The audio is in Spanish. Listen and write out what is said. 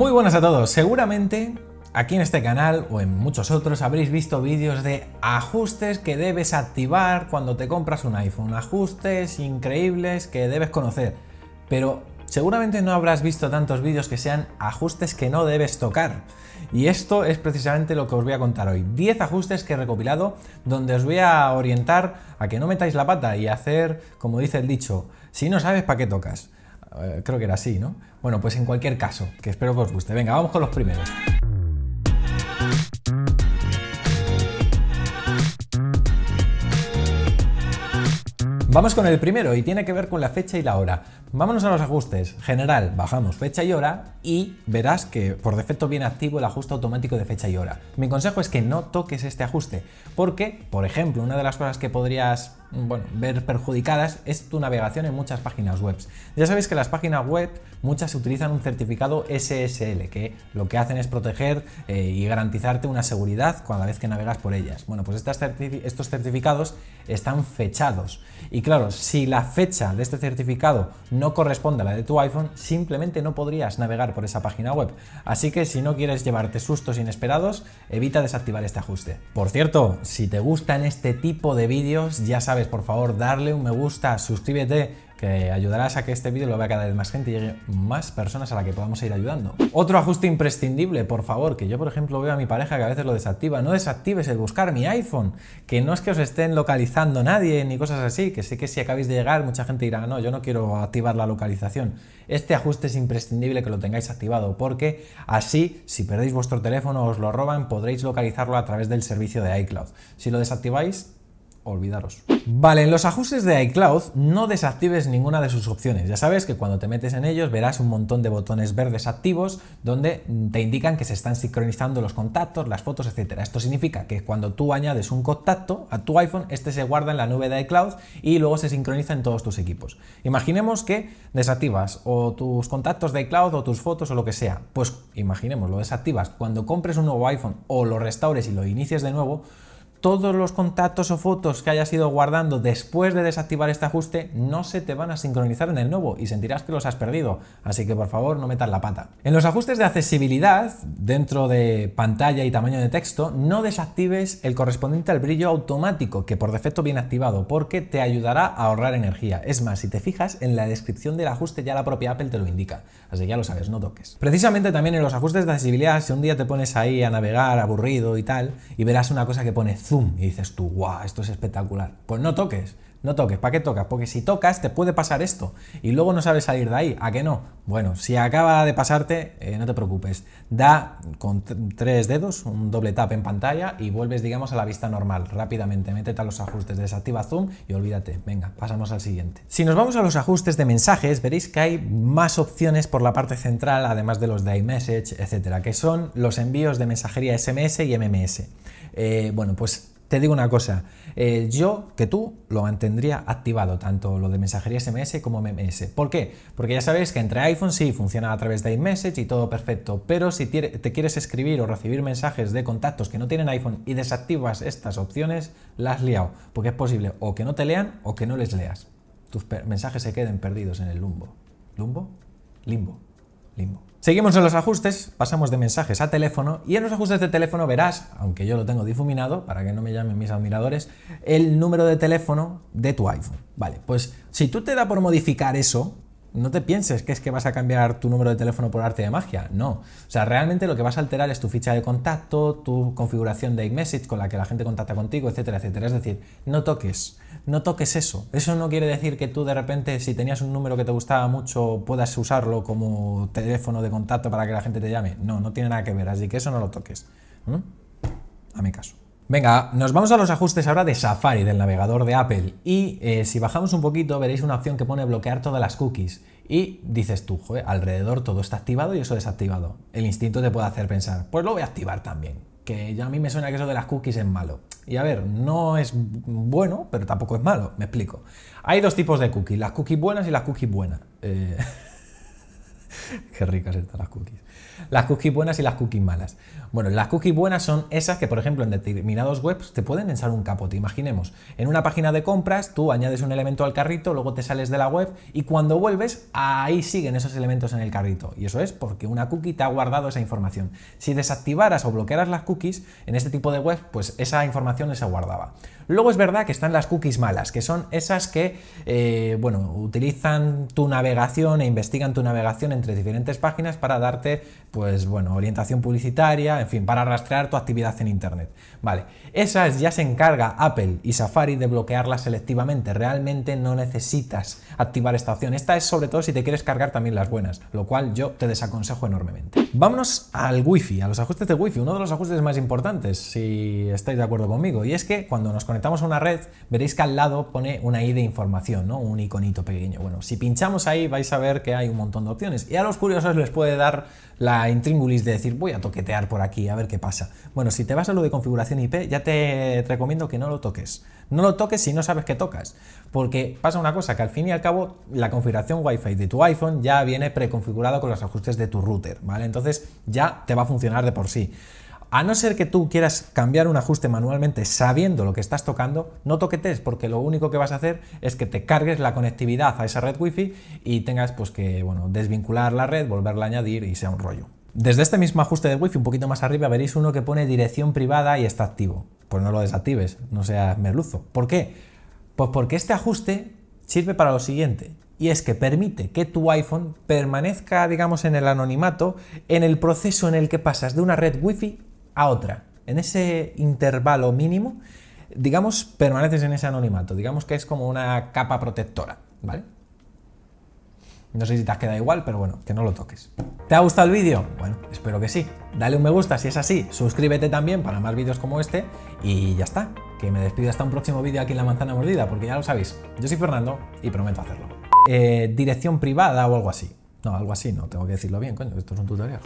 Muy buenas a todos. Seguramente aquí en este canal o en muchos otros habréis visto vídeos de ajustes que debes activar cuando te compras un iPhone. Ajustes increíbles que debes conocer. Pero seguramente no habrás visto tantos vídeos que sean ajustes que no debes tocar. Y esto es precisamente lo que os voy a contar hoy. 10 ajustes que he recopilado donde os voy a orientar a que no metáis la pata y hacer, como dice el dicho, si no sabes para qué tocas. Eh, creo que era así, ¿no? Bueno, pues en cualquier caso, que espero que os guste. Venga, vamos con los primeros. Vamos con el primero y tiene que ver con la fecha y la hora. Vámonos a los ajustes. General, bajamos fecha y hora y verás que por defecto viene activo el ajuste automático de fecha y hora. Mi consejo es que no toques este ajuste porque, por ejemplo, una de las cosas que podrías bueno, ver perjudicadas es tu navegación en muchas páginas web. Ya sabéis que las páginas web muchas utilizan un certificado SSL que lo que hacen es proteger eh, y garantizarte una seguridad cada vez que navegas por ellas. Bueno, pues estos certificados están fechados y claro, si la fecha de este certificado no corresponde a la de tu iPhone, simplemente no podrías navegar por esa página web. Así que si no quieres llevarte sustos inesperados, evita desactivar este ajuste. Por cierto, si te gustan este tipo de vídeos, ya sabes por favor darle un me gusta, suscríbete, que ayudarás a que este vídeo lo vea cada vez más gente y llegue más personas a la que podamos ir ayudando. Otro ajuste imprescindible, por favor, que yo por ejemplo veo a mi pareja que a veces lo desactiva, no desactives el buscar mi iPhone, que no es que os estén localizando nadie ni cosas así, que sé que si acabáis de llegar mucha gente dirá, no, yo no quiero activar la localización. Este ajuste es imprescindible que lo tengáis activado porque así, si perdéis vuestro teléfono o os lo roban, podréis localizarlo a través del servicio de iCloud. Si lo desactiváis, olvidaros. Vale, en los ajustes de iCloud no desactives ninguna de sus opciones. Ya sabes que cuando te metes en ellos verás un montón de botones verdes activos donde te indican que se están sincronizando los contactos, las fotos, etc. Esto significa que cuando tú añades un contacto a tu iPhone, este se guarda en la nube de iCloud y luego se sincroniza en todos tus equipos. Imaginemos que desactivas o tus contactos de iCloud o tus fotos o lo que sea. Pues imaginemos, lo desactivas cuando compres un nuevo iPhone o lo restaures y lo inicies de nuevo, todos los contactos o fotos que hayas ido guardando después de desactivar este ajuste no se te van a sincronizar en el nuevo y sentirás que los has perdido, así que por favor no metas la pata. En los ajustes de accesibilidad, dentro de pantalla y tamaño de texto, no desactives el correspondiente al brillo automático, que por defecto viene activado, porque te ayudará a ahorrar energía. Es más, si te fijas en la descripción del ajuste ya la propia Apple te lo indica, así que ya lo sabes, no toques. Precisamente también en los ajustes de accesibilidad, si un día te pones ahí a navegar aburrido y tal, y verás una cosa que pone zoom y dices tú, guau, esto es espectacular. Pues no toques, no toques. ¿Para qué tocas? Porque si tocas te puede pasar esto y luego no sabes salir de ahí. ¿A qué no? Bueno, si acaba de pasarte, eh, no te preocupes. Da con tres dedos un doble tap en pantalla y vuelves, digamos, a la vista normal rápidamente. Métete a los ajustes, desactiva zoom y olvídate. Venga, pasamos al siguiente. Si nos vamos a los ajustes de mensajes, veréis que hay más opciones por la parte central, además de los de iMessage, etcétera, que son los envíos de mensajería SMS y MMS. Eh, bueno, pues te digo una cosa, eh, yo que tú lo mantendría activado, tanto lo de mensajería SMS como MMS. ¿Por qué? Porque ya sabéis que entre iPhone sí funciona a través de iMessage y todo perfecto, pero si te quieres escribir o recibir mensajes de contactos que no tienen iPhone y desactivas estas opciones, las has liado, porque es posible o que no te lean o que no les leas. Tus mensajes se queden perdidos en el lumbo. ¿Lumbo? Limbo. Limbo. Seguimos en los ajustes, pasamos de mensajes a teléfono y en los ajustes de teléfono verás, aunque yo lo tengo difuminado para que no me llamen mis admiradores, el número de teléfono de tu iPhone. Vale, pues si tú te da por modificar eso, no te pienses que es que vas a cambiar tu número de teléfono por arte de magia, no. O sea, realmente lo que vas a alterar es tu ficha de contacto, tu configuración de iMessage con la que la gente contacta contigo, etcétera, etcétera. Es decir, no toques, no toques eso. Eso no quiere decir que tú de repente, si tenías un número que te gustaba mucho, puedas usarlo como teléfono de contacto para que la gente te llame. No, no tiene nada que ver, así que eso no lo toques. A mi caso. Venga, nos vamos a los ajustes ahora de Safari, del navegador de Apple. Y eh, si bajamos un poquito, veréis una opción que pone bloquear todas las cookies. Y dices tú, joder, alrededor todo está activado y eso desactivado. El instinto te puede hacer pensar, pues lo voy a activar también. Que ya a mí me suena que eso de las cookies es malo. Y a ver, no es bueno, pero tampoco es malo, me explico. Hay dos tipos de cookies, las cookies buenas y las cookies buenas. Eh, Qué ricas están las cookies. Las cookies buenas y las cookies malas. Bueno, las cookies buenas son esas que, por ejemplo, en determinados webs te pueden echar un capote. Imaginemos, en una página de compras tú añades un elemento al carrito, luego te sales de la web y cuando vuelves, ahí siguen esos elementos en el carrito. Y eso es porque una cookie te ha guardado esa información. Si desactivaras o bloquearas las cookies en este tipo de web, pues esa información se guardaba. Luego es verdad que están las cookies malas, que son esas que, eh, bueno, utilizan tu navegación e investigan tu navegación entre diferentes páginas para darte, pues, bueno, orientación publicitaria, en fin, para rastrear tu actividad en Internet. Vale, esas ya se encarga Apple y Safari de bloquearlas selectivamente. Realmente no necesitas activar esta opción. Esta es sobre todo si te quieres cargar también las buenas, lo cual yo te desaconsejo enormemente. Vámonos al Wi-Fi, a los ajustes de Wi-Fi, uno de los ajustes más importantes, si estáis de acuerdo conmigo, y es que cuando nos conectamos a una red, veréis que al lado pone una I de información, ¿no? Un iconito pequeño. Bueno, si pinchamos ahí vais a ver que hay un montón de opciones. Y a los curiosos les puede dar la intríngulis de decir, voy a toquetear por aquí, a ver qué pasa. Bueno, si te vas a lo de configuración IP, ya te recomiendo que no lo toques. No lo toques si no sabes qué tocas. Porque pasa una cosa, que al fin y al cabo la configuración Wi-Fi de tu iPhone ya viene preconfigurado con los ajustes de tu router, ¿vale? Entonces ya te va a funcionar de por sí. A no ser que tú quieras cambiar un ajuste manualmente sabiendo lo que estás tocando, no toquetes porque lo único que vas a hacer es que te cargues la conectividad a esa red wifi y tengas pues que bueno, desvincular la red, volverla a añadir y sea un rollo. Desde este mismo ajuste de wifi un poquito más arriba veréis uno que pone dirección privada y está activo. Pues no lo desactives, no seas merluzo. ¿Por qué? Pues porque este ajuste sirve para lo siguiente y es que permite que tu iPhone permanezca, digamos, en el anonimato en el proceso en el que pasas de una red Wi-Fi a otra. En ese intervalo mínimo, digamos, permaneces en ese anonimato. Digamos que es como una capa protectora, ¿vale? No sé si te has quedado igual, pero bueno, que no lo toques. ¿Te ha gustado el vídeo? Bueno, espero que sí. Dale un me gusta si es así, suscríbete también para más vídeos como este y ya está. Que me despido hasta un próximo vídeo aquí en La Manzana Mordida, porque ya lo sabéis, yo soy Fernando y prometo hacerlo. Eh, dirección privada o algo así. No, algo así no, tengo que decirlo bien, coño, esto es un tutorial.